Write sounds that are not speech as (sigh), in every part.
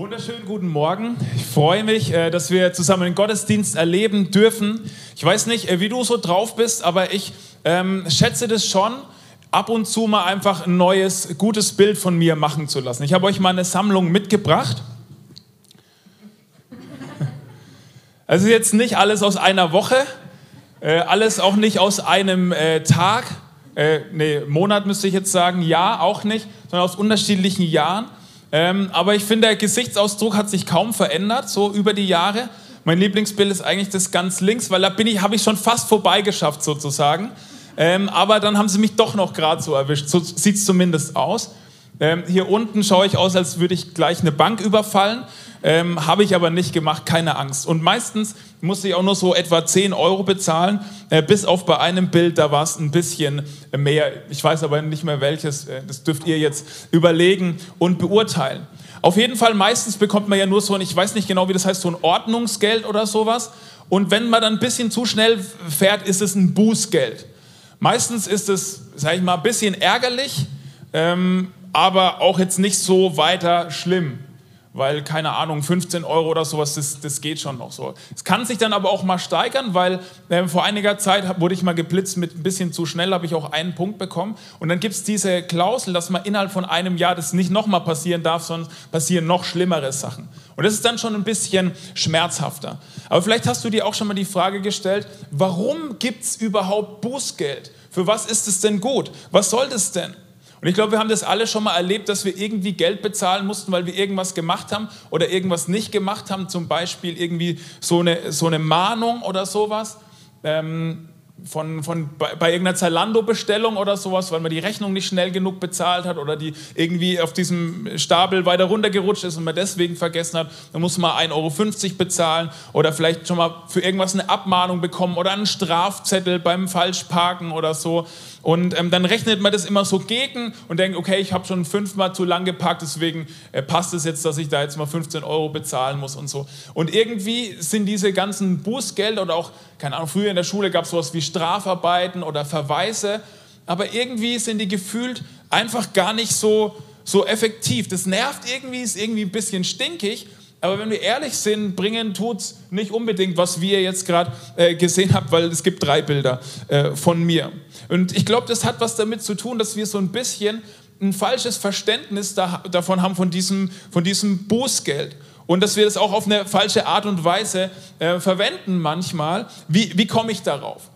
Wunderschönen guten Morgen. Ich freue mich, äh, dass wir zusammen den Gottesdienst erleben dürfen. Ich weiß nicht, äh, wie du so drauf bist, aber ich ähm, schätze das schon, ab und zu mal einfach ein neues, gutes Bild von mir machen zu lassen. Ich habe euch mal eine Sammlung mitgebracht. (laughs) Also jetzt nicht alles aus einer Woche, äh, alles auch nicht aus einem äh, Tag, äh, nee, Monat müsste ich jetzt sagen, Jahr auch nicht, sondern aus unterschiedlichen Jahren. Ähm, aber ich finde, der Gesichtsausdruck hat sich kaum verändert, so über die Jahre. Mein Lieblingsbild ist eigentlich das ganz links, weil da ich, habe ich schon fast vorbeigeschafft sozusagen. Ähm, aber dann haben sie mich doch noch gerade so erwischt. So sieht es zumindest aus. Ähm, hier unten schaue ich aus, als würde ich gleich eine Bank überfallen. Ähm, Habe ich aber nicht gemacht, keine Angst. Und meistens musste ich auch nur so etwa 10 Euro bezahlen, äh, bis auf bei einem Bild, da war es ein bisschen mehr. Ich weiß aber nicht mehr welches, äh, das dürft ihr jetzt überlegen und beurteilen. Auf jeden Fall, meistens bekommt man ja nur so ein, ich weiß nicht genau, wie das heißt, so ein Ordnungsgeld oder sowas. Und wenn man dann ein bisschen zu schnell fährt, ist es ein Bußgeld. Meistens ist es, sage ich mal, ein bisschen ärgerlich, ähm, aber auch jetzt nicht so weiter schlimm weil, keine Ahnung, 15 Euro oder sowas, das, das geht schon noch so. Es kann sich dann aber auch mal steigern, weil äh, vor einiger Zeit wurde ich mal geblitzt mit ein bisschen zu schnell, habe ich auch einen Punkt bekommen. Und dann gibt es diese Klausel, dass man innerhalb von einem Jahr das nicht nochmal passieren darf, sondern passieren noch schlimmere Sachen. Und das ist dann schon ein bisschen schmerzhafter. Aber vielleicht hast du dir auch schon mal die Frage gestellt, warum gibt es überhaupt Bußgeld? Für was ist es denn gut? Was soll das denn? Und ich glaube, wir haben das alle schon mal erlebt, dass wir irgendwie Geld bezahlen mussten, weil wir irgendwas gemacht haben oder irgendwas nicht gemacht haben. Zum Beispiel irgendwie so eine, so eine Mahnung oder sowas. Ähm, von, von, bei, bei irgendeiner Zalando-Bestellung oder sowas, weil man die Rechnung nicht schnell genug bezahlt hat oder die irgendwie auf diesem Stapel weiter runtergerutscht ist und man deswegen vergessen hat, dann muss man 1,50 Euro bezahlen oder vielleicht schon mal für irgendwas eine Abmahnung bekommen oder einen Strafzettel beim Falschparken oder so. Und ähm, dann rechnet man das immer so gegen und denkt, okay, ich habe schon fünfmal zu lang geparkt, deswegen äh, passt es jetzt, dass ich da jetzt mal 15 Euro bezahlen muss und so. Und irgendwie sind diese ganzen Bußgelder oder auch, keine Ahnung, früher in der Schule gab es sowas wie Strafarbeiten oder Verweise, aber irgendwie sind die gefühlt einfach gar nicht so, so effektiv. Das nervt irgendwie, ist irgendwie ein bisschen stinkig aber wenn wir ehrlich sind, bringen tut es nicht unbedingt, was wir jetzt gerade äh, gesehen habt, weil es gibt drei Bilder äh, von mir. Und ich glaube, das hat was damit zu tun, dass wir so ein bisschen ein falsches Verständnis da, davon haben, von diesem, von diesem Bußgeld. Und dass wir das auch auf eine falsche Art und Weise äh, verwenden manchmal. Wie, wie komme ich darauf?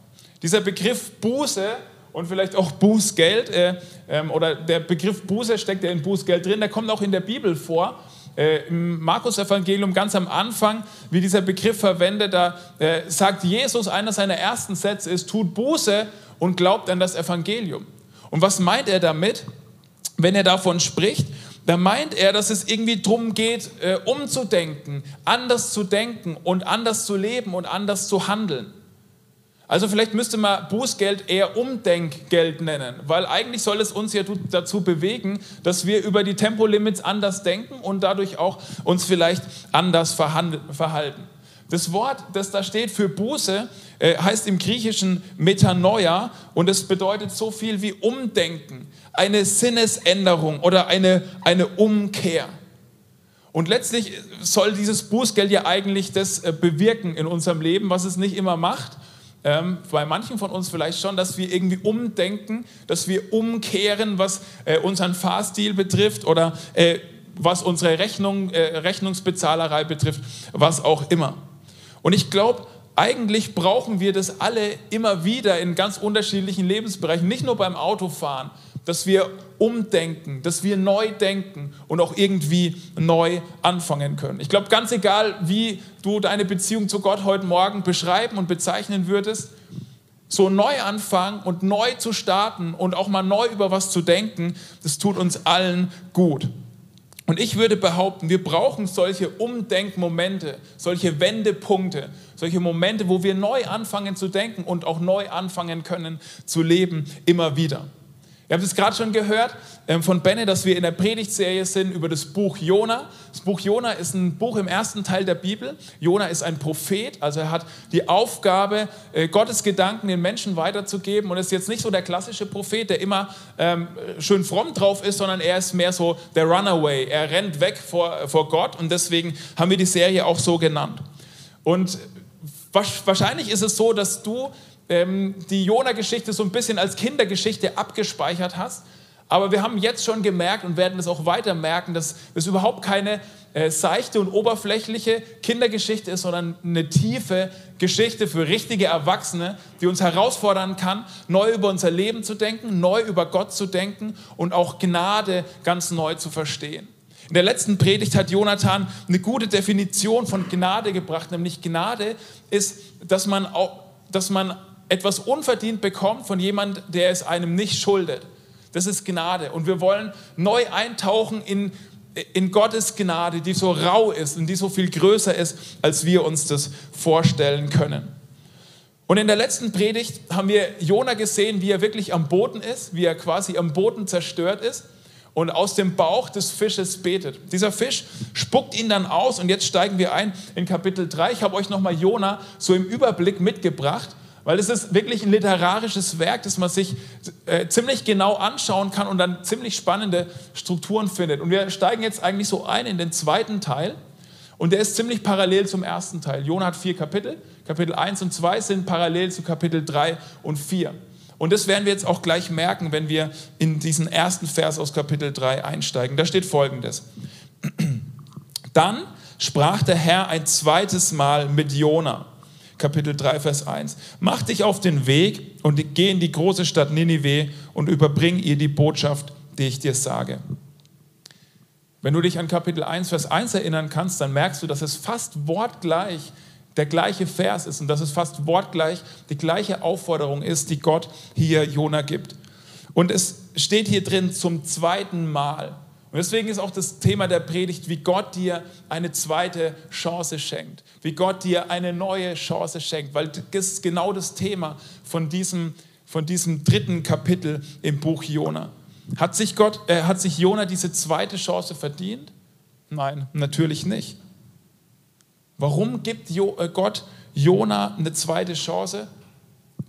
Dieser Begriff Buße und vielleicht auch Bußgeld äh, ähm, oder der Begriff Buße steckt ja in Bußgeld drin, der kommt auch in der Bibel vor. Äh, Im Markus-Evangelium ganz am Anfang, wie dieser Begriff verwendet, da äh, sagt Jesus, einer seiner ersten Sätze ist, tut Buße und glaubt an das Evangelium. Und was meint er damit, wenn er davon spricht? Da meint er, dass es irgendwie darum geht, äh, umzudenken, anders zu denken und anders zu leben und anders zu handeln. Also vielleicht müsste man Bußgeld eher Umdenkgeld nennen, weil eigentlich soll es uns ja dazu bewegen, dass wir über die Tempolimits anders denken und dadurch auch uns vielleicht anders verhalten. Das Wort, das da steht für Buße, äh, heißt im Griechischen Metanoia und es bedeutet so viel wie Umdenken, eine Sinnesänderung oder eine, eine Umkehr. Und letztlich soll dieses Bußgeld ja eigentlich das äh, bewirken in unserem Leben, was es nicht immer macht ähm, bei manchen von uns vielleicht schon, dass wir irgendwie umdenken, dass wir umkehren, was äh, unseren Fahrstil betrifft oder äh, was unsere Rechnung, äh, Rechnungsbezahlerei betrifft, was auch immer. Und ich glaube, eigentlich brauchen wir das alle immer wieder in ganz unterschiedlichen Lebensbereichen, nicht nur beim Autofahren, dass wir umdenken, dass wir neu denken und auch irgendwie neu anfangen können. Ich glaube, ganz egal, wie du deine Beziehung zu Gott heute Morgen beschreiben und bezeichnen würdest, so neu anfangen und neu zu starten und auch mal neu über was zu denken, das tut uns allen gut. Und ich würde behaupten, wir brauchen solche Umdenkmomente, solche Wendepunkte, solche Momente, wo wir neu anfangen zu denken und auch neu anfangen können zu leben, immer wieder. Ihr habt es gerade schon gehört ähm, von Benne, dass wir in der Predigtserie sind über das Buch Jona. Das Buch Jona ist ein Buch im ersten Teil der Bibel. Jona ist ein Prophet, also er hat die Aufgabe, äh, Gottes Gedanken den Menschen weiterzugeben. Und ist jetzt nicht so der klassische Prophet, der immer ähm, schön fromm drauf ist, sondern er ist mehr so der Runaway. Er rennt weg vor, vor Gott und deswegen haben wir die Serie auch so genannt. Und wahrscheinlich ist es so, dass du ähm, die Jona-Geschichte so ein bisschen als Kindergeschichte abgespeichert hast. Aber wir haben jetzt schon gemerkt und werden es auch weiter merken, dass es überhaupt keine äh, seichte und oberflächliche Kindergeschichte ist, sondern eine tiefe Geschichte für richtige Erwachsene, die uns herausfordern kann, neu über unser Leben zu denken, neu über Gott zu denken und auch Gnade ganz neu zu verstehen. In der letzten Predigt hat Jonathan eine gute Definition von Gnade gebracht, nämlich Gnade ist, dass man, auch, dass man etwas unverdient bekommt von jemand, der es einem nicht schuldet. Das ist Gnade. Und wir wollen neu eintauchen in, in Gottes Gnade, die so rau ist und die so viel größer ist, als wir uns das vorstellen können. Und in der letzten Predigt haben wir Jona gesehen, wie er wirklich am Boden ist, wie er quasi am Boden zerstört ist und aus dem Bauch des Fisches betet. Dieser Fisch spuckt ihn dann aus und jetzt steigen wir ein in Kapitel 3. Ich habe euch nochmal Jona so im Überblick mitgebracht weil es ist wirklich ein literarisches Werk, das man sich äh, ziemlich genau anschauen kann und dann ziemlich spannende Strukturen findet. Und wir steigen jetzt eigentlich so ein in den zweiten Teil und der ist ziemlich parallel zum ersten Teil. Jona hat vier Kapitel. Kapitel 1 und 2 sind parallel zu Kapitel 3 und 4. Und das werden wir jetzt auch gleich merken, wenn wir in diesen ersten Vers aus Kapitel 3 einsteigen. Da steht folgendes. (clears throat) Dann sprach der Herr ein zweites Mal mit Jona Kapitel 3, Vers 1. Mach dich auf den Weg und geh in die große Stadt Ninive und überbring ihr die Botschaft, die ich dir sage. Wenn du dich an Kapitel 1, Vers 1 erinnern kannst, dann merkst du, dass es fast wortgleich der gleiche Vers ist und dass es fast wortgleich die gleiche Aufforderung ist, die Gott hier Jona gibt. Und es steht hier drin zum zweiten Mal. Und deswegen ist auch das Thema der Predigt, wie Gott dir eine zweite Chance schenkt, wie Gott dir eine neue Chance schenkt, weil das ist genau das Thema von diesem, von diesem dritten Kapitel im Buch Jona. Hat sich, Gott, äh, hat sich Jona diese zweite Chance verdient? Nein, natürlich nicht. Warum gibt jo, äh, Gott Jona eine zweite Chance?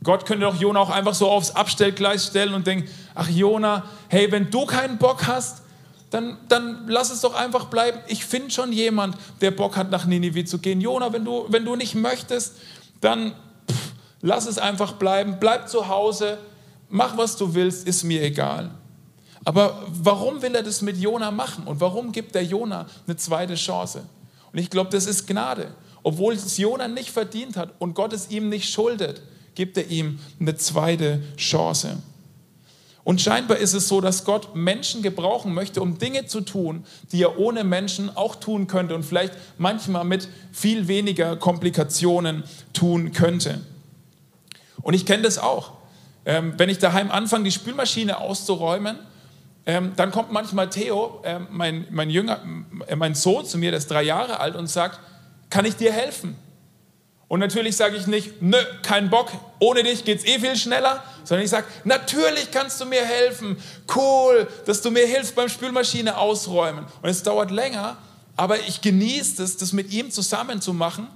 Gott könnte doch Jona auch einfach so aufs Abstellgleis stellen und denken, ach Jona, hey, wenn du keinen Bock hast, dann, dann lass es doch einfach bleiben. Ich finde schon jemand, der Bock hat, nach Ninive zu gehen. Jona, wenn du, wenn du nicht möchtest, dann pff, lass es einfach bleiben. Bleib zu Hause, mach, was du willst, ist mir egal. Aber warum will er das mit Jona machen? Und warum gibt der Jona eine zweite Chance? Und ich glaube, das ist Gnade. Obwohl es Jona nicht verdient hat und Gott es ihm nicht schuldet, gibt er ihm eine zweite Chance. Und scheinbar ist es so, dass Gott Menschen gebrauchen möchte, um Dinge zu tun, die er ohne Menschen auch tun könnte und vielleicht manchmal mit viel weniger Komplikationen tun könnte. Und ich kenne das auch. Ähm, wenn ich daheim anfange, die Spülmaschine auszuräumen, ähm, dann kommt manchmal Theo, äh, mein, mein, Jünger, äh, mein Sohn, zu mir, der ist drei Jahre alt, und sagt, kann ich dir helfen? Und natürlich sage ich nicht, nö, kein Bock, ohne dich geht es eh viel schneller, sondern ich sage, natürlich kannst du mir helfen, cool, dass du mir hilfst beim Spülmaschine ausräumen. Und es dauert länger, aber ich genieße es, das mit ihm zusammen zu machen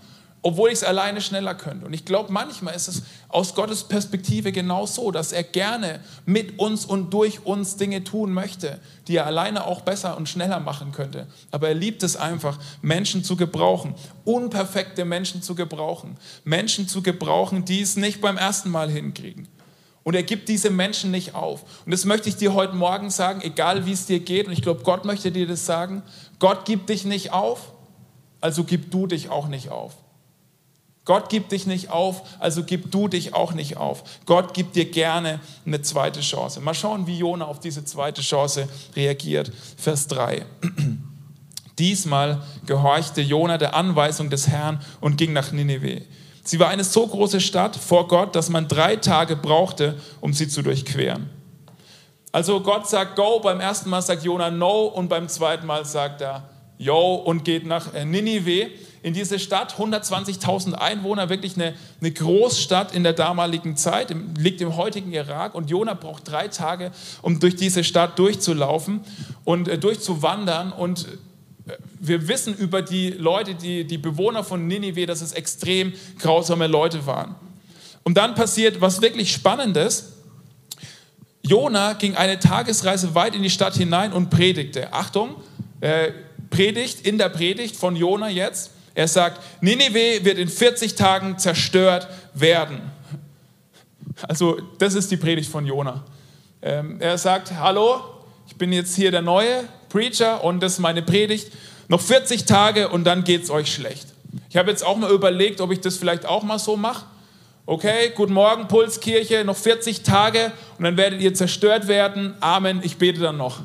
obwohl ich es alleine schneller könnte. Und ich glaube, manchmal ist es aus Gottes Perspektive genau so, dass er gerne mit uns und durch uns Dinge tun möchte, die er alleine auch besser und schneller machen könnte. Aber er liebt es einfach, Menschen zu gebrauchen, unperfekte Menschen zu gebrauchen, Menschen zu gebrauchen, die es nicht beim ersten Mal hinkriegen. Und er gibt diese Menschen nicht auf. Und das möchte ich dir heute Morgen sagen, egal wie es dir geht. Und ich glaube, Gott möchte dir das sagen. Gott gibt dich nicht auf, also gib du dich auch nicht auf. Gott gibt dich nicht auf, also gib du dich auch nicht auf. Gott gibt dir gerne eine zweite Chance. Mal schauen, wie Jona auf diese zweite Chance reagiert. Vers 3. (clears throat) Diesmal gehorchte Jona der Anweisung des Herrn und ging nach Nineveh. Sie war eine so große Stadt vor Gott, dass man drei Tage brauchte, um sie zu durchqueren. Also Gott sagt Go, beim ersten Mal sagt Jona No und beim zweiten Mal sagt er Yo und geht nach äh, Ninive in diese Stadt, 120.000 Einwohner, wirklich eine, eine Großstadt in der damaligen Zeit, im, liegt im heutigen Irak und Jona braucht drei Tage, um durch diese Stadt durchzulaufen und äh, durchzuwandern und äh, wir wissen über die Leute, die, die Bewohner von Ninive, dass es extrem grausame Leute waren. Und dann passiert was wirklich Spannendes. Jona ging eine Tagesreise weit in die Stadt hinein und predigte. Achtung, äh, Predigt in der Predigt von Jona jetzt. Er sagt, Ninive wird in 40 Tagen zerstört werden. Also das ist die Predigt von Jona. Ähm, er sagt, hallo, ich bin jetzt hier der neue Preacher und das ist meine Predigt. Noch 40 Tage und dann geht es euch schlecht. Ich habe jetzt auch mal überlegt, ob ich das vielleicht auch mal so mache. Okay, guten Morgen, Pulskirche, noch 40 Tage und dann werdet ihr zerstört werden. Amen, ich bete dann noch.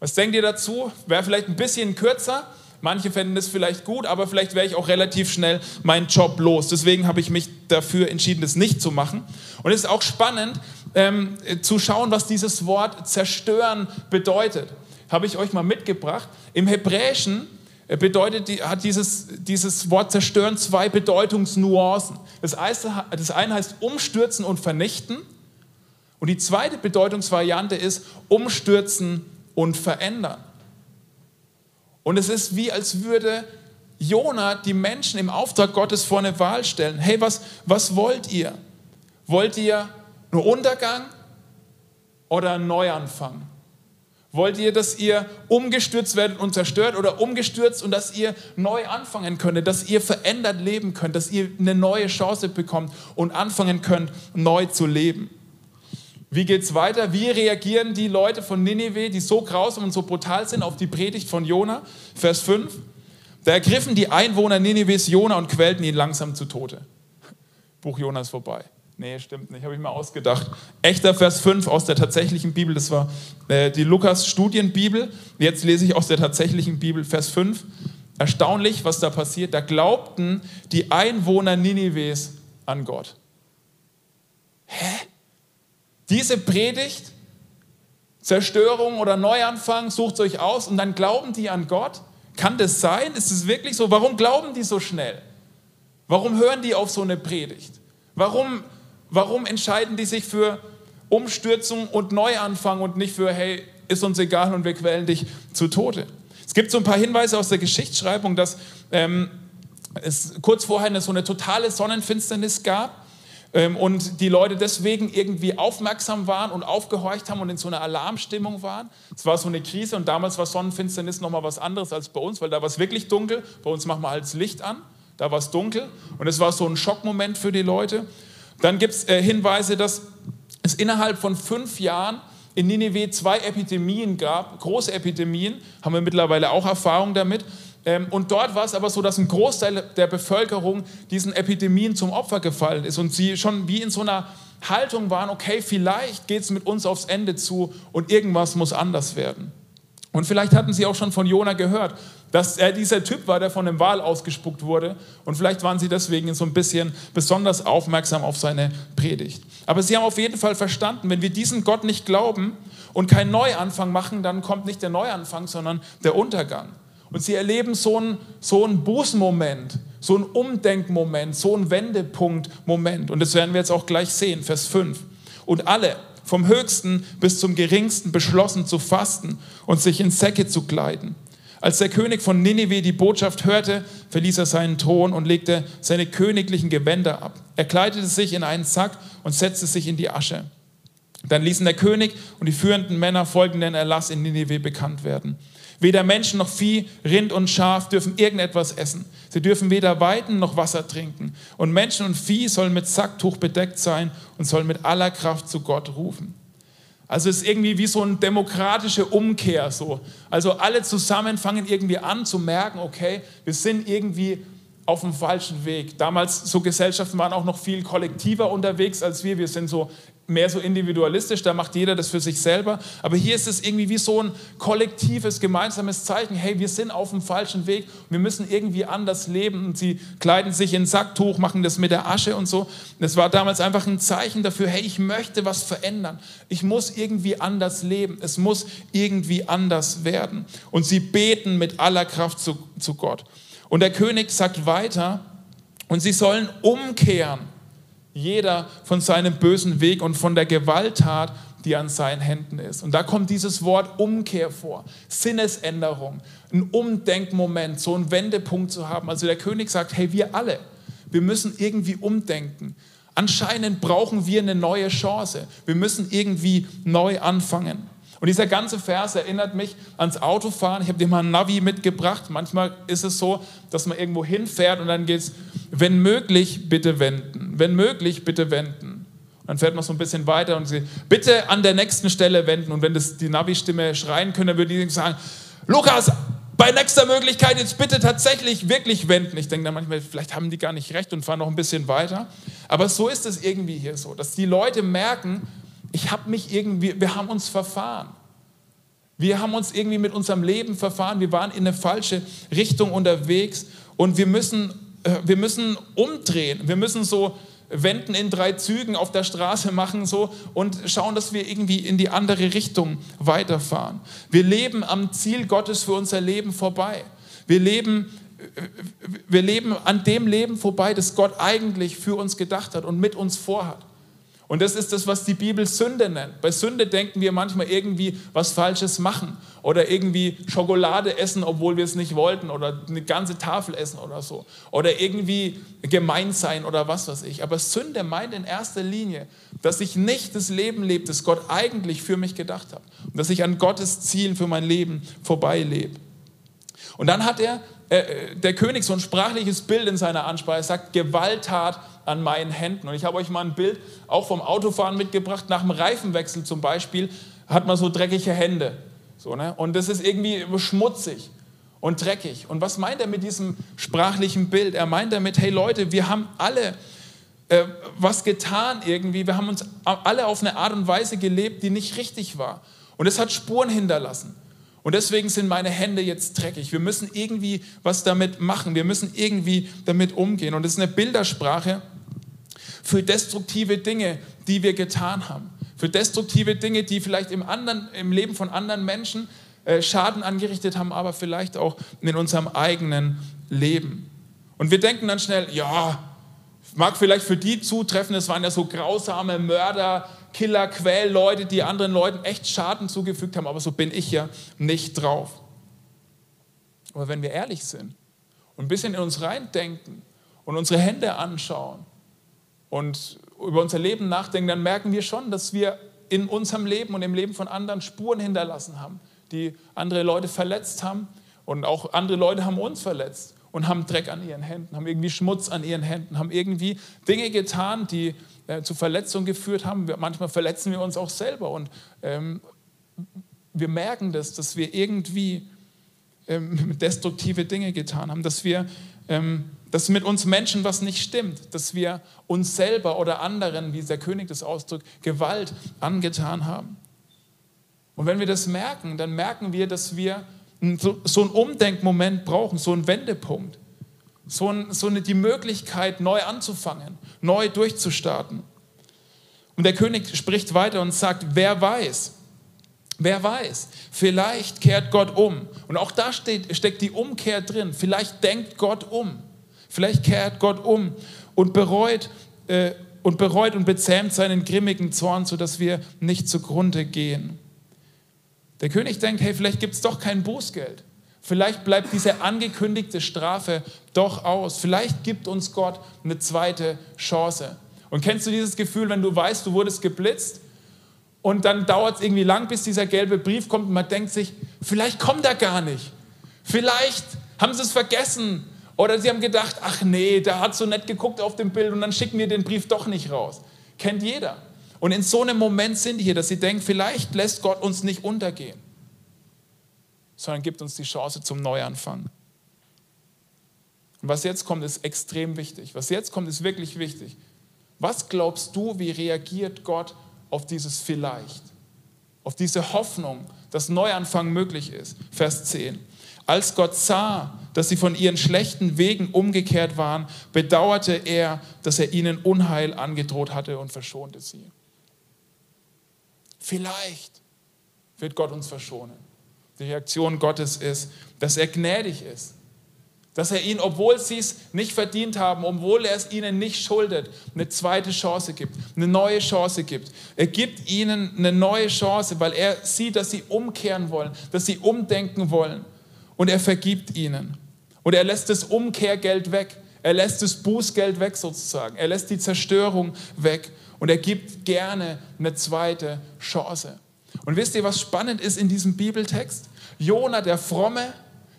Was denkt ihr dazu? Wäre vielleicht ein bisschen kürzer. Manche fänden das vielleicht gut, aber vielleicht wäre ich auch relativ schnell meinen Job los. Deswegen habe ich mich dafür entschieden, das nicht zu machen. Und es ist auch spannend ähm, zu schauen, was dieses Wort zerstören bedeutet. Habe ich euch mal mitgebracht. Im Hebräischen äh, bedeutet, hat dieses, dieses Wort zerstören zwei Bedeutungsnuancen. Das eine heißt umstürzen und vernichten. Und die zweite Bedeutungsvariante ist umstürzen und verändern. Und es ist wie, als würde Jona die Menschen im Auftrag Gottes vor eine Wahl stellen. Hey, was, was wollt ihr? Wollt ihr nur Untergang oder Neuanfang? Wollt ihr, dass ihr umgestürzt werdet und zerstört oder umgestürzt und dass ihr neu anfangen könnt, dass ihr verändert leben könnt, dass ihr eine neue Chance bekommt und anfangen könnt, neu zu leben? Wie geht es weiter? Wie reagieren die Leute von Ninive, die so grausam und so brutal sind, auf die Predigt von Jona? Vers 5. Da ergriffen die Einwohner Ninives Jona und quälten ihn langsam zu Tode. Buch Jonas vorbei. Nee, stimmt nicht, habe ich mir ausgedacht. Echter Vers 5 aus der tatsächlichen Bibel, das war äh, die Lukas-Studienbibel. Jetzt lese ich aus der tatsächlichen Bibel Vers 5. Erstaunlich, was da passiert. Da glaubten die Einwohner Ninives an Gott. Hä? Diese Predigt, Zerstörung oder Neuanfang, sucht euch aus und dann glauben die an Gott. Kann das sein? Ist es wirklich so? Warum glauben die so schnell? Warum hören die auf so eine Predigt? Warum Warum entscheiden die sich für Umstürzung und Neuanfang und nicht für, hey, ist uns egal und wir quälen dich zu Tode? Es gibt so ein paar Hinweise aus der Geschichtsschreibung, dass ähm, es kurz vorher so eine totale Sonnenfinsternis gab und die Leute deswegen irgendwie aufmerksam waren und aufgehorcht haben und in so einer Alarmstimmung waren. Es war so eine Krise und damals war Sonnenfinsternis nochmal was anderes als bei uns, weil da war es wirklich dunkel. Bei uns machen wir halt das Licht an, da war es dunkel und es war so ein Schockmoment für die Leute. Dann gibt es äh, Hinweise, dass es innerhalb von fünf Jahren in Nineveh zwei Epidemien gab, große Epidemien, haben wir mittlerweile auch Erfahrung damit. Ähm, und dort war es aber so, dass ein Großteil der Bevölkerung diesen Epidemien zum Opfer gefallen ist und sie schon wie in so einer Haltung waren, okay, vielleicht geht es mit uns aufs Ende zu und irgendwas muss anders werden. Und vielleicht hatten sie auch schon von Jona gehört, dass er dieser Typ war, der von dem Wal ausgespuckt wurde. Und vielleicht waren sie deswegen so ein bisschen besonders aufmerksam auf seine Predigt. Aber sie haben auf jeden Fall verstanden, wenn wir diesen Gott nicht glauben und keinen Neuanfang machen, dann kommt nicht der Neuanfang, sondern der Untergang. Und sie erleben so einen, so einen Bußmoment, so einen Umdenkmoment, so einen Wendepunktmoment. Und das werden wir jetzt auch gleich sehen, Vers 5. Und alle, vom höchsten bis zum geringsten beschlossen zu fasten und sich in Säcke zu kleiden. Als der König von Ninive die Botschaft hörte, verließ er seinen Thron und legte seine königlichen Gewänder ab. Er kleidete sich in einen Sack und setzte sich in die Asche. Dann ließen der König und die führenden Männer folgenden Erlass in Ninive bekannt werden. Weder Menschen noch Vieh, Rind und Schaf dürfen irgendetwas essen. Sie dürfen weder weiden noch Wasser trinken. Und Menschen und Vieh sollen mit Sacktuch bedeckt sein und sollen mit aller Kraft zu Gott rufen. Also es ist irgendwie wie so eine demokratische Umkehr so. Also alle zusammen fangen irgendwie an zu merken, okay, wir sind irgendwie auf dem falschen Weg. Damals so Gesellschaften waren auch noch viel kollektiver unterwegs als wir. Wir sind so mehr so individualistisch, da macht jeder das für sich selber. Aber hier ist es irgendwie wie so ein kollektives, gemeinsames Zeichen. Hey, wir sind auf dem falschen Weg, wir müssen irgendwie anders leben. Und sie kleiden sich in Sacktuch, machen das mit der Asche und so. Das war damals einfach ein Zeichen dafür, hey, ich möchte was verändern. Ich muss irgendwie anders leben. Es muss irgendwie anders werden. Und sie beten mit aller Kraft zu, zu Gott. Und der König sagt weiter, und sie sollen umkehren jeder von seinem bösen Weg und von der Gewalttat, die an seinen Händen ist. Und da kommt dieses Wort Umkehr vor, Sinnesänderung, ein Umdenkmoment, so einen Wendepunkt zu haben. Also der König sagt, hey, wir alle, wir müssen irgendwie umdenken. Anscheinend brauchen wir eine neue Chance. Wir müssen irgendwie neu anfangen. Und dieser ganze Vers erinnert mich ans Autofahren. Ich habe dir mal ein Navi mitgebracht. Manchmal ist es so, dass man irgendwo hinfährt und dann geht es, wenn möglich, bitte wenden. Wenn möglich, bitte wenden. Und dann fährt man so ein bisschen weiter und sie, bitte an der nächsten Stelle wenden. Und wenn das die Navi-Stimme schreien könnte, würde die sagen, Lukas, bei nächster Möglichkeit jetzt bitte tatsächlich wirklich wenden. Ich denke dann manchmal, vielleicht haben die gar nicht recht und fahren noch ein bisschen weiter. Aber so ist es irgendwie hier so, dass die Leute merken, ich habe mich irgendwie, wir haben uns verfahren. Wir haben uns irgendwie mit unserem Leben verfahren. Wir waren in eine falsche Richtung unterwegs und wir müssen, äh, wir müssen umdrehen. Wir müssen so Wenden in drei Zügen auf der Straße (laughs) machen so und schauen, dass wir irgendwie in die andere Richtung weiterfahren. Wir leben am Ziel Gottes für unser Leben vorbei. Wir leben, äh, wir leben an dem Leben vorbei, das Gott eigentlich für uns gedacht hat und mit uns vorhat. Und das ist das, was die Bibel Sünde nennt. Bei Sünde denken wir manchmal irgendwie was Falsches machen oder irgendwie Schokolade essen, obwohl wir es nicht wollten oder eine ganze Tafel essen oder so. Oder irgendwie gemein sein oder was weiß ich. Aber Sünde meint in erster Linie, dass ich nicht das Leben lebe, das Gott eigentlich für mich gedacht hat. Und dass ich an Gottes Ziel für mein Leben vorbeilebe. Und dann hat er, äh, der König, so ein sprachliches Bild in seiner Ansprache, er sagt, Gewalttat an meinen Händen. Und ich habe euch mal ein Bild auch vom Autofahren mitgebracht. Nach dem Reifenwechsel zum Beispiel hat man so dreckige Hände. So, ne? Und das ist irgendwie schmutzig und dreckig. Und was meint er mit diesem sprachlichen Bild? Er meint damit, hey Leute, wir haben alle äh, was getan irgendwie. Wir haben uns alle auf eine Art und Weise gelebt, die nicht richtig war. Und es hat Spuren hinterlassen. Und deswegen sind meine Hände jetzt dreckig. Wir müssen irgendwie was damit machen. Wir müssen irgendwie damit umgehen. Und es ist eine Bildersprache, für destruktive Dinge, die wir getan haben, für destruktive Dinge, die vielleicht im, anderen, im Leben von anderen Menschen äh, Schaden angerichtet haben, aber vielleicht auch in unserem eigenen Leben. Und wir denken dann schnell, ja, mag vielleicht für die zutreffen, es waren ja so grausame Mörder, Killer, Quälleute, die anderen Leuten echt Schaden zugefügt haben, aber so bin ich ja nicht drauf. Aber wenn wir ehrlich sind und ein bisschen in uns reindenken und unsere Hände anschauen und über unser Leben nachdenken, dann merken wir schon, dass wir in unserem Leben und im Leben von anderen Spuren hinterlassen haben, die andere Leute verletzt haben und auch andere Leute haben uns verletzt und haben Dreck an ihren Händen, haben irgendwie Schmutz an ihren Händen, haben irgendwie Dinge getan, die äh, zu Verletzungen geführt haben. Wir, manchmal verletzen wir uns auch selber und ähm, wir merken das, dass wir irgendwie ähm, (laughs) destruktive Dinge getan haben, dass wir ähm, dass mit uns Menschen was nicht stimmt, dass wir uns selber oder anderen, wie der König das ausdrückt, Gewalt angetan haben. Und wenn wir das merken, dann merken wir, dass wir so einen Umdenkmoment brauchen, so einen Wendepunkt, so, so eine, die Möglichkeit, neu anzufangen, neu durchzustarten. Und der König spricht weiter und sagt, wer weiß, wer weiß, vielleicht kehrt Gott um. Und auch da steht, steckt die Umkehr drin. Vielleicht denkt Gott um. Vielleicht kehrt Gott um und bereut, äh, und bereut und bezähmt seinen grimmigen Zorn, sodass wir nicht zugrunde gehen. Der König denkt, hey, vielleicht gibt es doch kein Bußgeld. Vielleicht bleibt diese angekündigte Strafe doch aus. Vielleicht gibt uns Gott eine zweite Chance. Und kennst du dieses Gefühl, wenn du weißt, du wurdest geblitzt und dann dauert es irgendwie lang, bis dieser gelbe Brief kommt und man denkt sich, vielleicht kommt er gar nicht. Vielleicht haben sie es vergessen. Oder sie haben gedacht, ach nee, der hat so nett geguckt auf dem Bild und dann schicken wir den Brief doch nicht raus. Kennt jeder. Und in so einem Moment sind die hier, dass sie denken, vielleicht lässt Gott uns nicht untergehen, sondern gibt uns die Chance zum Neuanfang. Und was jetzt kommt, ist extrem wichtig. Was jetzt kommt, ist wirklich wichtig. Was glaubst du, wie reagiert Gott auf dieses vielleicht, auf diese Hoffnung, dass Neuanfang möglich ist. Vers 10. Als Gott sah, dass sie von ihren schlechten Wegen umgekehrt waren, bedauerte er, dass er ihnen Unheil angedroht hatte und verschonte sie. Vielleicht wird Gott uns verschonen. Die Reaktion Gottes ist, dass er gnädig ist, dass er ihnen, obwohl sie es nicht verdient haben, obwohl er es ihnen nicht schuldet, eine zweite Chance gibt, eine neue Chance gibt. Er gibt ihnen eine neue Chance, weil er sieht, dass sie umkehren wollen, dass sie umdenken wollen. Und er vergibt ihnen. Und er lässt das Umkehrgeld weg. Er lässt das Bußgeld weg sozusagen. Er lässt die Zerstörung weg. Und er gibt gerne eine zweite Chance. Und wisst ihr, was spannend ist in diesem Bibeltext? Jona, der Fromme,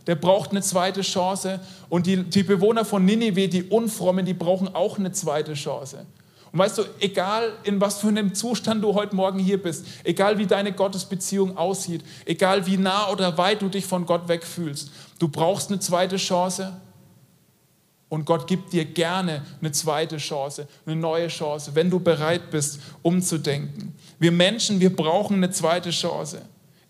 der braucht eine zweite Chance. Und die, die Bewohner von Ninive, die Unfrommen, die brauchen auch eine zweite Chance. Und weißt du, egal in was für einem Zustand du heute Morgen hier bist, egal wie deine Gottesbeziehung aussieht, egal wie nah oder weit du dich von Gott wegfühlst, du brauchst eine zweite Chance. Und Gott gibt dir gerne eine zweite Chance, eine neue Chance, wenn du bereit bist, umzudenken. Wir Menschen, wir brauchen eine zweite Chance.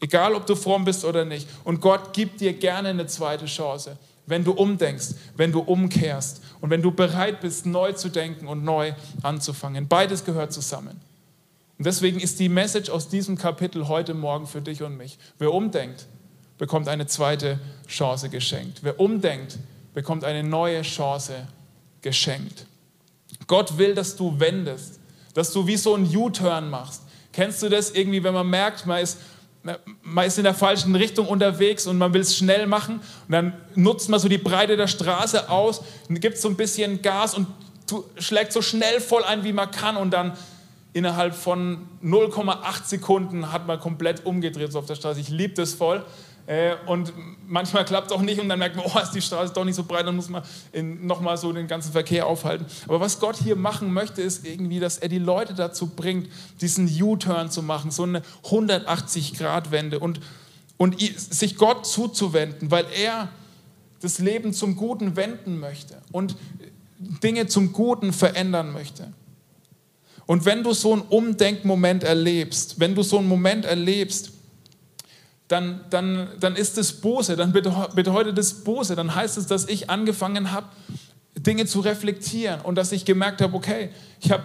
Egal, ob du fromm bist oder nicht. Und Gott gibt dir gerne eine zweite Chance, wenn du umdenkst, wenn du umkehrst und wenn du bereit bist, neu zu denken und neu anzufangen. Beides gehört zusammen. Und deswegen ist die Message aus diesem Kapitel heute Morgen für dich und mich. Wer umdenkt, bekommt eine zweite Chance geschenkt. Wer umdenkt, bekommt eine neue Chance geschenkt. Gott will, dass du wendest, dass du wie so ein U-Turn machst. Kennst du das irgendwie, wenn man merkt, man ist man ist in der falschen Richtung unterwegs und man will es schnell machen und dann nutzt man so die Breite der Straße aus gibt so ein bisschen Gas und schlägt so schnell voll ein, wie man kann und dann innerhalb von 0,8 Sekunden hat man komplett umgedreht so auf der Straße. Ich liebe das voll. Äh, und manchmal klappt es auch nicht und dann merkt man, oh, ist die Straße doch nicht so breit, dann muss man nochmal so den ganzen Verkehr aufhalten. Aber was Gott hier machen möchte, ist irgendwie, dass er die Leute dazu bringt, diesen U-Turn zu machen, so eine 180-Grad-Wende und, und sich Gott zuzuwenden, weil er das Leben zum Guten wenden möchte und Dinge zum Guten verändern möchte. Und wenn du so einen Umdenkmoment erlebst, wenn du so einen Moment erlebst, dann, dann, dann ist es Buße, dann bedeutet es Buße, dann heißt es, dass ich angefangen habe, Dinge zu reflektieren und dass ich gemerkt habe, okay, ich habe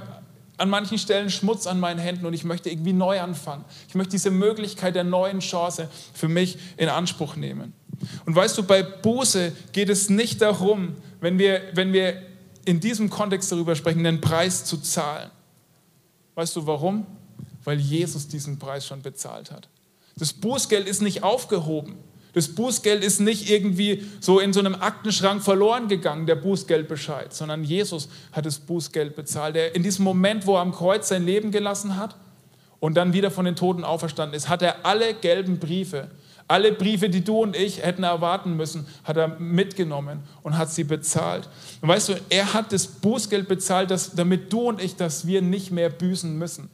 an manchen Stellen Schmutz an meinen Händen und ich möchte irgendwie neu anfangen. Ich möchte diese Möglichkeit der neuen Chance für mich in Anspruch nehmen. Und weißt du, bei Buße geht es nicht darum, wenn wir, wenn wir in diesem Kontext darüber sprechen, den Preis zu zahlen. Weißt du warum? Weil Jesus diesen Preis schon bezahlt hat. Das Bußgeld ist nicht aufgehoben. Das Bußgeld ist nicht irgendwie so in so einem Aktenschrank verloren gegangen, der Bußgeldbescheid, sondern Jesus hat das Bußgeld bezahlt. Er in diesem Moment, wo er am Kreuz sein Leben gelassen hat und dann wieder von den Toten auferstanden ist, hat er alle gelben Briefe, alle Briefe, die du und ich hätten erwarten müssen, hat er mitgenommen und hat sie bezahlt. Und weißt du, er hat das Bußgeld bezahlt, dass, damit du und ich, dass wir nicht mehr büßen müssen.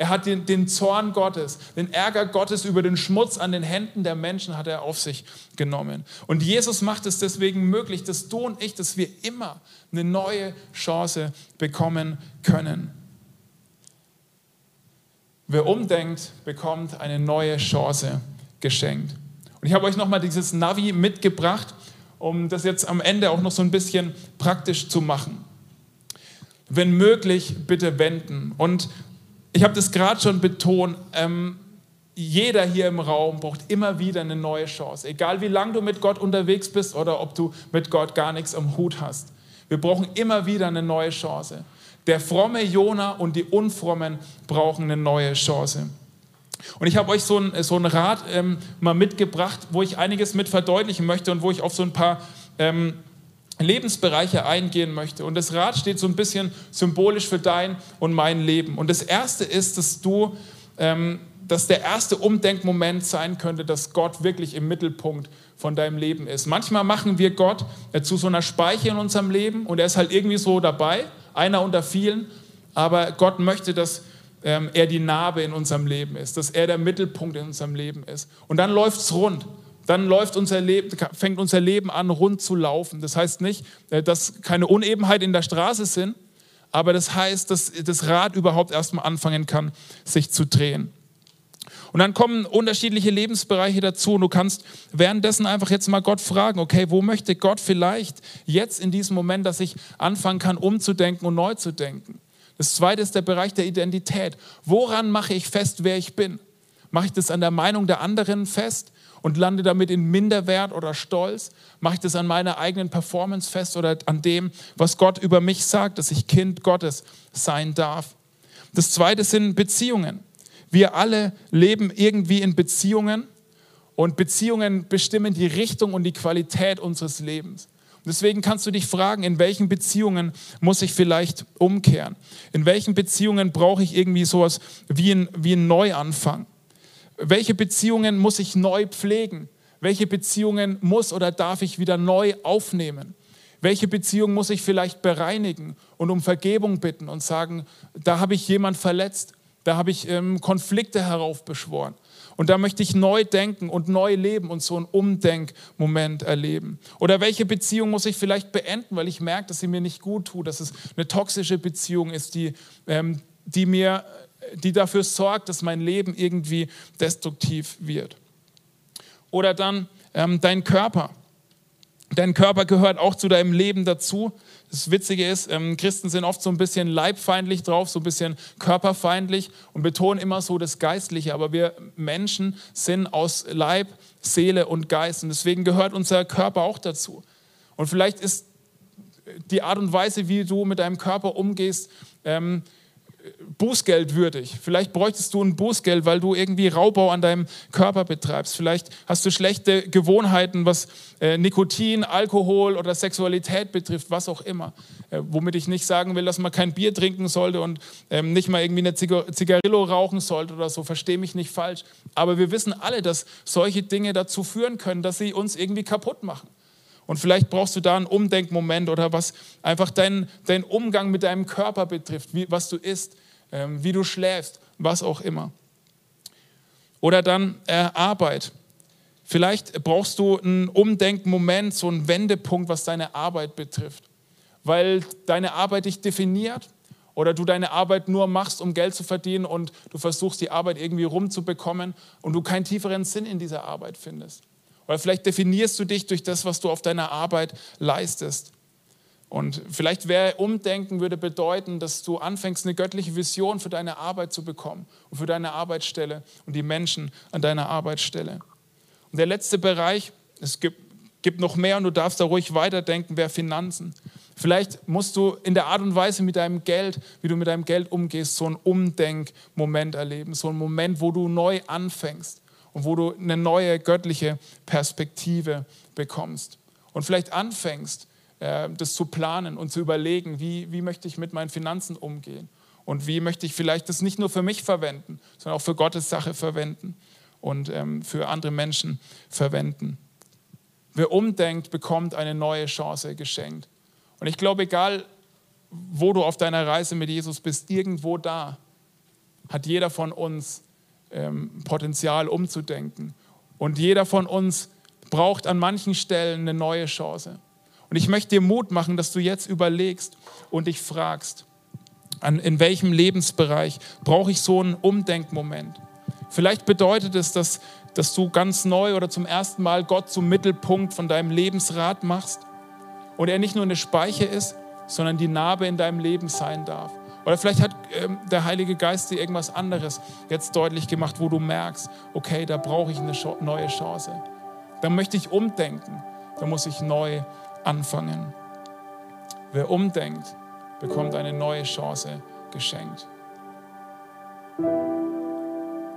Er hat den, den, Zorn Gottes, den Ärger Gottes über den Schmutz an den Händen der Menschen hat er auf sich genommen. Und Jesus macht es deswegen möglich, dass du und ich, dass wir immer eine neue Chance bekommen können. Wer umdenkt, bekommt eine neue Chance geschenkt. Und ich habe euch nochmal dieses Navi mitgebracht, um das jetzt am Ende auch noch so ein bisschen praktisch zu machen. Wenn möglich, bitte wenden. Und ich habe das gerade schon betont, ähm, jeder hier im Raum braucht immer wieder eine neue Chance. Egal wie lange du mit Gott unterwegs bist oder ob du mit Gott gar nichts am Hut hast. Wir brauchen immer wieder eine neue Chance. Der fromme Jona und die Unfrommen brauchen eine neue Chance. Und ich habe euch so ein, so Rat ähm, mal mitgebracht, wo ich einiges mit verdeutlichen möchte und wo ich auf so ein paar ähm, Lebensbereiche eingehen möchte. Und das Rad steht so ein bisschen symbolisch für dein und mein Leben. Und das erste ist, dass du, ähm, dass der erste Umdenkmoment sein könnte, dass Gott wirklich im Mittelpunkt von deinem Leben ist. Manchmal machen wir Gott äh, zu so einer Speiche in unserem Leben und er ist halt irgendwie so dabei, einer unter vielen. Aber Gott möchte, dass ähm, er die Narbe in unserem Leben ist, dass er der Mittelpunkt in unserem Leben ist. Und dann läuft es rund dann läuft unser Leben, fängt unser Leben an, rund zu laufen. Das heißt nicht, äh, dass keine Unebenheit in der Straße sind, aber das heißt, dass das Rad überhaupt erstmal anfangen kann, sich zu drehen. Und dann kommen unterschiedliche Lebensbereiche dazu und du kannst währenddessen einfach jetzt mal Gott fragen, okay, wo möchte Gott vielleicht jetzt in diesem Moment, dass ich anfangen kann, umzudenken und neu zu denken? Das zweite ist der Bereich der Identität. Woran mache ich fest, wer ich bin? Mache ich das an der Meinung der anderen fest und lande damit in Minderwert oder Stolz? Mache ich das an meiner eigenen Performance fest oder an dem, was Gott über mich sagt, dass ich Kind Gottes sein darf? Das zweite sind Beziehungen. Wir alle leben irgendwie in Beziehungen und Beziehungen bestimmen die Richtung und die Qualität unseres Lebens. Deswegen kannst du dich fragen, in welchen Beziehungen muss ich vielleicht umkehren? In welchen Beziehungen brauche ich irgendwie sowas wie ein, wie Neuanfang? Welche Beziehungen muss ich neu pflegen? Welche Beziehungen muss oder darf ich wieder neu aufnehmen? Welche Beziehung muss ich vielleicht bereinigen und um Vergebung bitten und sagen, da habe ich jemand verletzt, da habe ich ähm, Konflikte heraufbeschworen. Und da möchte ich neu denken und neu leben und so einen Umdenkmoment erleben. Oder welche Beziehung muss ich vielleicht beenden, weil ich merke, dass sie mir nicht gut tut, dass es eine toxische Beziehung ist, die, ähm, die, mir, die dafür sorgt, dass mein Leben irgendwie destruktiv wird. Oder dann ähm, dein Körper. Dein Körper gehört auch zu deinem Leben dazu. Das Witzige ist, ähm, Christen sind oft so ein bisschen leibfeindlich drauf, so ein bisschen körperfeindlich und betonen immer so das Geistliche. Aber wir Menschen sind aus Leib, Seele und Geist. Und deswegen gehört unser Körper auch dazu. Und vielleicht ist die Art und Weise, wie du mit deinem Körper umgehst, ähm, Bußgeld würdig. Vielleicht bräuchtest du ein Bußgeld, weil du irgendwie Raubbau an deinem Körper betreibst. Vielleicht hast du schlechte Gewohnheiten, was äh, Nikotin, Alkohol oder Sexualität betrifft, was auch immer. Äh, womit ich nicht sagen will, dass man kein Bier trinken sollte und ähm, nicht mal irgendwie eine Zigarillo rauchen sollte oder so. Verstehe mich nicht falsch. Aber wir wissen alle, dass solche Dinge dazu führen können, dass sie uns irgendwie kaputt machen. Und vielleicht brauchst du da einen Umdenkmoment oder was einfach deinen dein Umgang mit deinem Körper betrifft, wie, was du isst, ähm, wie du schläfst, was auch immer. Oder dann äh, Arbeit. Vielleicht brauchst du einen Umdenkmoment, so einen Wendepunkt, was deine Arbeit betrifft. Weil deine Arbeit dich definiert oder du deine Arbeit nur machst, um Geld zu verdienen und du versuchst, die Arbeit irgendwie rumzubekommen und du keinen tieferen Sinn in dieser Arbeit findest. Weil vielleicht definierst du dich durch das, was du auf deiner Arbeit leistest. Und vielleicht wäre Umdenken würde bedeuten, dass du anfängst, eine göttliche Vision für deine Arbeit zu bekommen und für deine Arbeitsstelle und die Menschen an deiner Arbeitsstelle. Und der letzte Bereich, es gibt, gibt noch mehr und du darfst da ruhig weiterdenken, wäre Finanzen. Vielleicht musst du in der Art und Weise mit deinem Geld, wie du mit deinem Geld umgehst, so einen Umdenkmoment erleben, so einen Moment, wo du neu anfängst und wo du eine neue göttliche Perspektive bekommst. Und vielleicht anfängst, äh, das zu planen und zu überlegen, wie, wie möchte ich mit meinen Finanzen umgehen und wie möchte ich vielleicht das nicht nur für mich verwenden, sondern auch für Gottes Sache verwenden und ähm, für andere Menschen verwenden. Wer umdenkt, bekommt eine neue Chance geschenkt. Und ich glaube, egal wo du auf deiner Reise mit Jesus bist, irgendwo da hat jeder von uns ähm, Potenzial umzudenken. Und jeder von uns braucht an manchen Stellen eine neue Chance. Und ich möchte dir Mut machen, dass du jetzt überlegst und dich fragst, an, in welchem Lebensbereich brauche ich so einen Umdenkmoment. Vielleicht bedeutet es, dass, dass du ganz neu oder zum ersten Mal Gott zum Mittelpunkt von deinem Lebensrat machst und er nicht nur eine Speiche ist, sondern die Narbe in deinem Leben sein darf. Oder vielleicht hat ähm, der Heilige Geist dir irgendwas anderes jetzt deutlich gemacht, wo du merkst, okay, da brauche ich eine neue Chance. Da möchte ich umdenken. Da muss ich neu anfangen. Wer umdenkt, bekommt eine neue Chance geschenkt.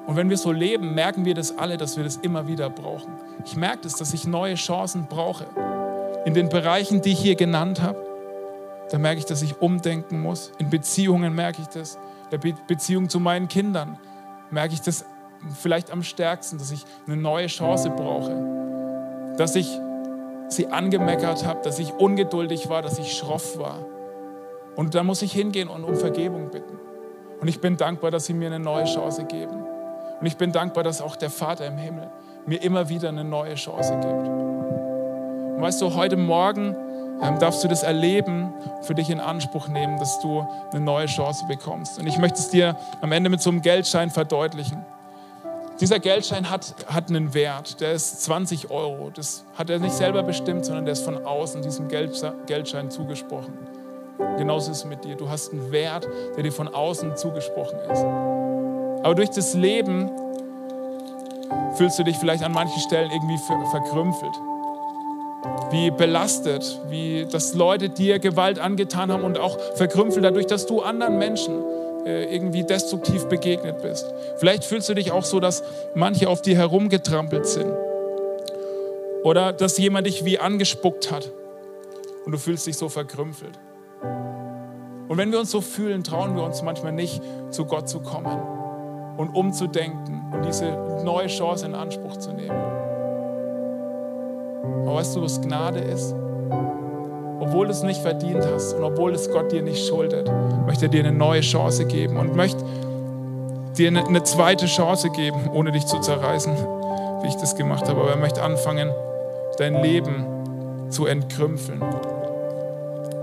Und wenn wir so leben, merken wir das alle, dass wir das immer wieder brauchen. Ich merke das, dass ich neue Chancen brauche. In den Bereichen, die ich hier genannt habe da merke ich, dass ich umdenken muss. In Beziehungen merke ich das. In der Be Beziehung zu meinen Kindern merke ich das vielleicht am stärksten, dass ich eine neue Chance brauche. Dass ich sie angemeckert habe, dass ich ungeduldig war, dass ich schroff war. Und da muss ich hingehen und um Vergebung bitten. Und ich bin dankbar, dass sie mir eine neue Chance geben. Und ich bin dankbar, dass auch der Vater im Himmel mir immer wieder eine neue Chance gibt. Und weißt du, heute Morgen ähm, darfst du das erleben, für dich in Anspruch nehmen, dass du eine neue Chance bekommst. Und ich möchte es dir am Ende mit so einem Geldschein verdeutlichen. Dieser Geldschein hat, hat einen Wert, der ist 20 Euro. Das hat er nicht selber bestimmt, sondern der ist von außen diesem Geldschein zugesprochen. Genauso ist es mit dir. Du hast einen Wert, der dir von außen zugesprochen ist. Aber durch das Leben fühlst du dich vielleicht an manchen Stellen irgendwie verkrümpelt wie belastet, wie dass Leute dir Gewalt angetan haben und auch verkrümpelt dadurch, dass du anderen Menschen äh, irgendwie destruktiv begegnet bist. Vielleicht fühlst du dich auch so, dass manche auf dir herumgetrampelt sind. Oder dass jemand dich wie angespuckt hat und du fühlst dich so verkrümpelt. Und wenn wir uns so fühlen, trauen wir uns manchmal nicht, zu Gott zu kommen und umzudenken und diese neue Chance in Anspruch zu nehmen. Aber weißt du, was Gnade ist? Obwohl du es nicht verdient hast und obwohl es Gott dir nicht schuldet, möchte er dir eine neue Chance geben und möchte dir eine, zweite Chance geben, ohne dich zu zerreißen, wie ich das gemacht habe. Aber er möchte anfangen, dein Leben zu entkrümpfeln.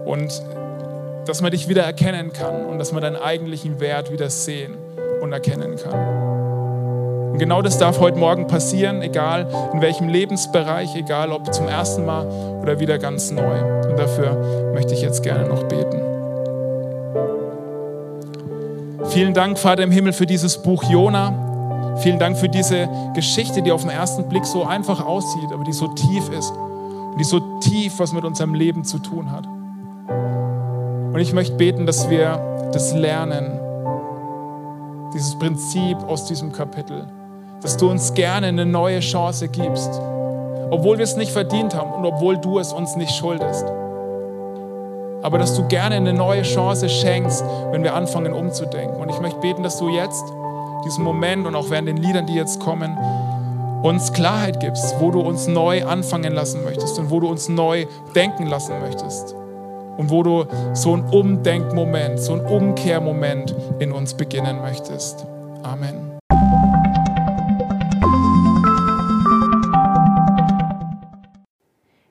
Und dass man dich wieder erkennen kann und dass man deinen eigentlichen Wert wieder sehen und erkennen kann. Und genau das darf heute Morgen passieren, egal in welchem Lebensbereich, egal ob zum ersten Mal oder wieder ganz neu. Und dafür möchte ich jetzt gerne noch beten. Vielen Dank, Vater im Himmel, für dieses Buch Jona. Vielen Dank für diese Geschichte, die auf den ersten Blick so einfach aussieht, aber die so tief ist und die so tief was mit unserem Leben zu tun hat. Und ich möchte beten, dass wir das lernen, dieses Prinzip aus diesem Kapitel dass du uns gerne eine neue Chance gibst, obwohl wir es nicht verdient haben und obwohl du es uns nicht schuldest. Aber dass du gerne eine neue Chance schenkst, wenn wir anfangen umzudenken. Und ich möchte beten, dass du jetzt diesen Moment und auch während den Liedern, die jetzt kommen, uns Klarheit gibst, wo du uns neu anfangen lassen möchtest und wo du uns neu denken lassen möchtest. Und wo du so einen Umdenkmoment, so einen Umkehrmoment in uns beginnen möchtest. Amen.